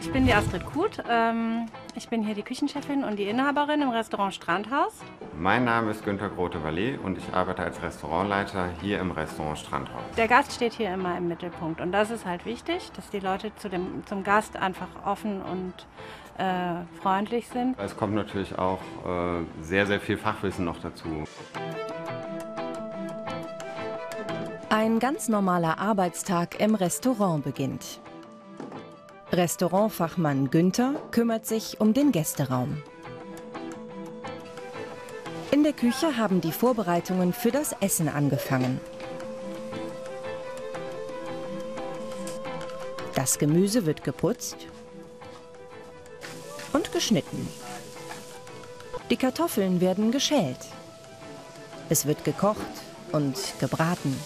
Ich bin die Astrid Kuth. Ähm, ich bin hier die Küchenchefin und die Inhaberin im Restaurant Strandhaus. Mein Name ist Günter Grote-Vallet und ich arbeite als Restaurantleiter hier im Restaurant Strandhaus. Der Gast steht hier immer im Mittelpunkt und das ist halt wichtig, dass die Leute zu dem, zum Gast einfach offen und äh, freundlich sind. Es kommt natürlich auch äh, sehr, sehr viel Fachwissen noch dazu. Ein ganz normaler Arbeitstag im Restaurant beginnt. Restaurantfachmann Günther kümmert sich um den Gästeraum. In der Küche haben die Vorbereitungen für das Essen angefangen. Das Gemüse wird geputzt und geschnitten. Die Kartoffeln werden geschält. Es wird gekocht und gebraten.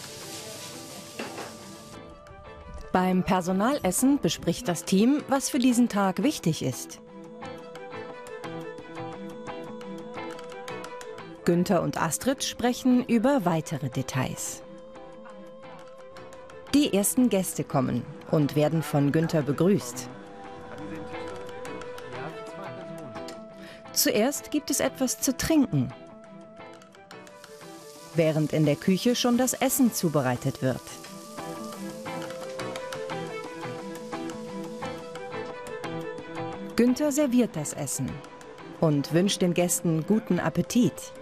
Beim Personalessen bespricht das Team, was für diesen Tag wichtig ist. Günther und Astrid sprechen über weitere Details. Die ersten Gäste kommen und werden von Günther begrüßt. Zuerst gibt es etwas zu trinken, während in der Küche schon das Essen zubereitet wird. Günther serviert das Essen und wünscht den Gästen guten Appetit.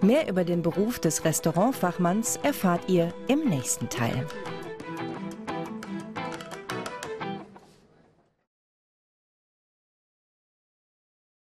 Mehr über den Beruf des Restaurantfachmanns erfahrt ihr im nächsten Teil.